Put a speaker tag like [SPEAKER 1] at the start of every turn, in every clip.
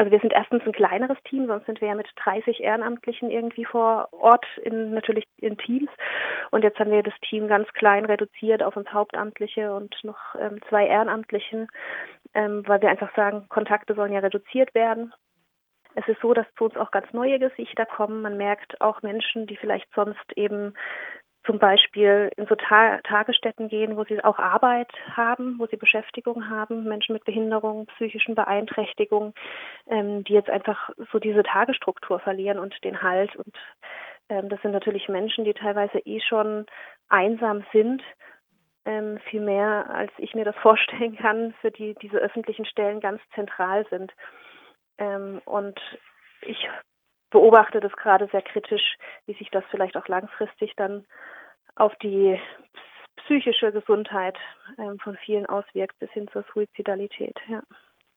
[SPEAKER 1] also wir sind erstens ein kleineres Team, sonst sind wir ja mit 30 Ehrenamtlichen irgendwie vor Ort, in, natürlich in Teams. Und jetzt haben wir das Team ganz klein reduziert auf uns Hauptamtliche und noch ähm, zwei Ehrenamtlichen, ähm, weil wir einfach sagen, Kontakte sollen ja reduziert werden. Es ist so, dass zu uns auch ganz neue Gesichter kommen. Man merkt auch Menschen, die vielleicht sonst eben zum Beispiel in so Ta Tagesstätten gehen, wo sie auch Arbeit haben, wo sie Beschäftigung haben, Menschen mit Behinderung, psychischen Beeinträchtigungen, ähm, die jetzt einfach so diese Tagesstruktur verlieren und den Halt. Und ähm, das sind natürlich Menschen, die teilweise eh schon einsam sind, ähm, viel mehr, als ich mir das vorstellen kann, für die diese öffentlichen Stellen ganz zentral sind. Ähm, und ich beobachte das gerade sehr kritisch, wie sich das vielleicht auch langfristig dann auf die psychische Gesundheit ähm, von vielen auswirkt, bis hin zur Suizidalität. Ja.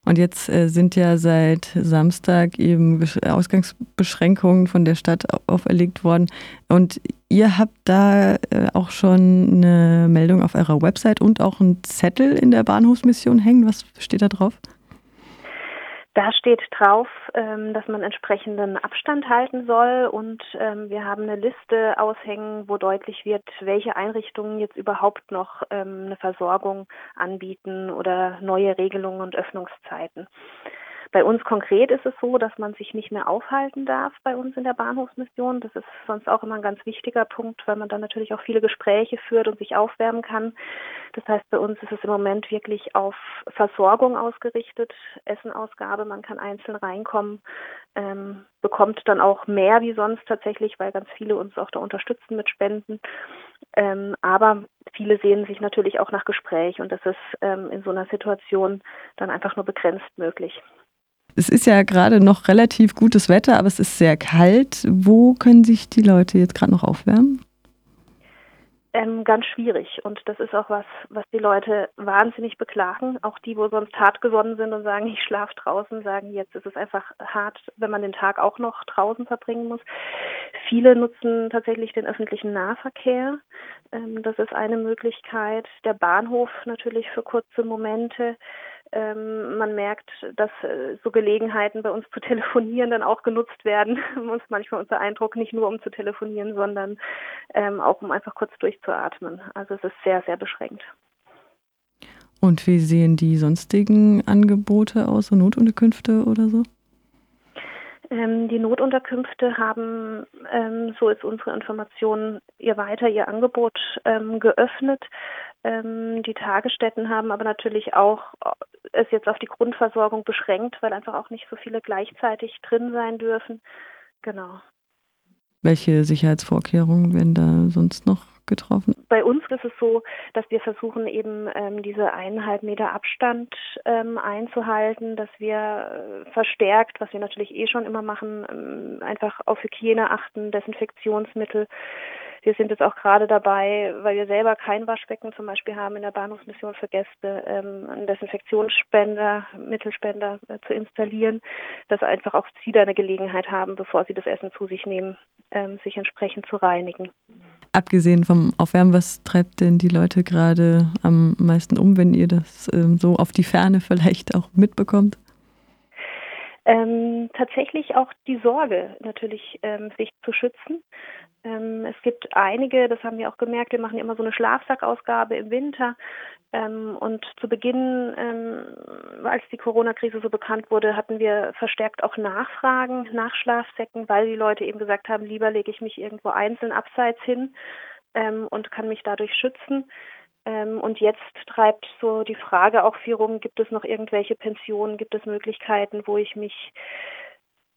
[SPEAKER 2] Und jetzt äh, sind ja seit Samstag eben Ausgangsbeschränkungen von der Stadt auferlegt worden. Und ihr habt da äh, auch schon eine Meldung auf eurer Website und auch einen Zettel in der Bahnhofsmission hängen. Was steht da drauf?
[SPEAKER 1] Da steht drauf, ähm, dass man entsprechenden Abstand halten soll und ähm, wir haben eine Liste aushängen, wo deutlich wird, welche Einrichtungen jetzt überhaupt noch ähm, eine Versorgung anbieten oder neue Regelungen und Öffnungszeiten. Bei uns konkret ist es so, dass man sich nicht mehr aufhalten darf bei uns in der Bahnhofsmission. Das ist sonst auch immer ein ganz wichtiger Punkt, weil man dann natürlich auch viele Gespräche führt und sich aufwärmen kann. Das heißt, bei uns ist es im Moment wirklich auf Versorgung ausgerichtet, Essenausgabe, man kann einzeln reinkommen, ähm, bekommt dann auch mehr wie sonst tatsächlich, weil ganz viele uns auch da unterstützen mit Spenden. Ähm, aber viele sehen sich natürlich auch nach Gespräch und das ist ähm, in so einer Situation dann einfach nur begrenzt möglich.
[SPEAKER 2] Es ist ja gerade noch relativ gutes Wetter, aber es ist sehr kalt. Wo können sich die Leute jetzt gerade noch aufwärmen?
[SPEAKER 1] Ähm, ganz schwierig. Und das ist auch was, was die Leute wahnsinnig beklagen. Auch die, wo sonst hart gesonnen sind und sagen, ich schlafe draußen, sagen, jetzt ist es einfach hart, wenn man den Tag auch noch draußen verbringen muss. Viele nutzen tatsächlich den öffentlichen Nahverkehr. Ähm, das ist eine Möglichkeit. Der Bahnhof natürlich für kurze Momente. Ähm, man merkt, dass äh, so Gelegenheiten bei uns zu telefonieren dann auch genutzt werden. uns manchmal unser Eindruck, nicht nur um zu telefonieren, sondern ähm, auch um einfach kurz durchzuatmen. Also es ist sehr, sehr beschränkt.
[SPEAKER 2] Und wie sehen die sonstigen Angebote aus, so Notunterkünfte oder so?
[SPEAKER 1] Ähm, die Notunterkünfte haben, ähm, so ist unsere Information, ihr weiter ihr Angebot ähm, geöffnet. Ähm, die Tagesstätten haben aber natürlich auch äh, es jetzt auf die Grundversorgung beschränkt, weil einfach auch nicht so viele gleichzeitig drin sein dürfen. Genau.
[SPEAKER 2] Welche Sicherheitsvorkehrungen werden da sonst noch getroffen?
[SPEAKER 1] Bei uns ist es so, dass wir versuchen, eben ähm, diese eineinhalb Meter Abstand ähm, einzuhalten, dass wir äh, verstärkt, was wir natürlich eh schon immer machen, ähm, einfach auf Hygiene achten, Desinfektionsmittel wir sind jetzt auch gerade dabei, weil wir selber kein Waschbecken zum Beispiel haben in der Bahnhofsmission für Gäste, ähm, einen Desinfektionsspender, Mittelspender äh, zu installieren, dass einfach auch sie da eine Gelegenheit haben, bevor sie das Essen zu sich nehmen, ähm, sich entsprechend zu reinigen.
[SPEAKER 2] Abgesehen vom Aufwärmen, was treibt denn die Leute gerade am meisten um, wenn ihr das ähm, so auf die Ferne vielleicht auch mitbekommt?
[SPEAKER 1] Ähm, tatsächlich auch die Sorge, natürlich ähm, sich zu schützen. Ähm, es gibt einige, das haben wir auch gemerkt, wir machen immer so eine Schlafsackausgabe im Winter. Ähm, und zu Beginn, ähm, als die Corona-Krise so bekannt wurde, hatten wir verstärkt auch Nachfragen nach Schlafsäcken, weil die Leute eben gesagt haben, lieber lege ich mich irgendwo einzeln abseits hin ähm, und kann mich dadurch schützen. Ähm, und jetzt treibt so die Frage auch viel rum, gibt es noch irgendwelche Pensionen, gibt es Möglichkeiten, wo ich mich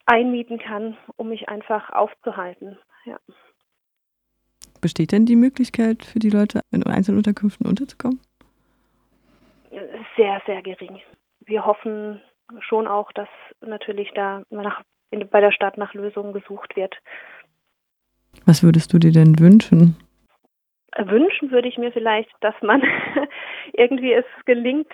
[SPEAKER 1] einmieten kann, um mich einfach aufzuhalten. Ja.
[SPEAKER 2] Besteht denn die Möglichkeit für die Leute, in Einzelunterkünften unterzukommen?
[SPEAKER 1] Sehr, sehr gering. Wir hoffen schon auch, dass natürlich da nach, in, bei der Stadt nach Lösungen gesucht wird.
[SPEAKER 2] Was würdest du dir denn wünschen?
[SPEAKER 1] Wünschen würde ich mir vielleicht, dass man irgendwie es gelingt,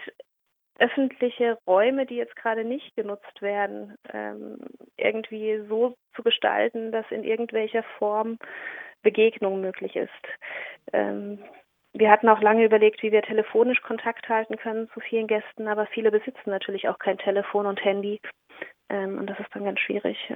[SPEAKER 1] öffentliche Räume, die jetzt gerade nicht genutzt werden, ähm, irgendwie so zu gestalten, dass in irgendwelcher Form Begegnung möglich ist. Ähm, wir hatten auch lange überlegt, wie wir telefonisch Kontakt halten können zu vielen Gästen, aber viele besitzen natürlich auch kein Telefon und Handy. Ähm, und das ist dann ganz schwierig.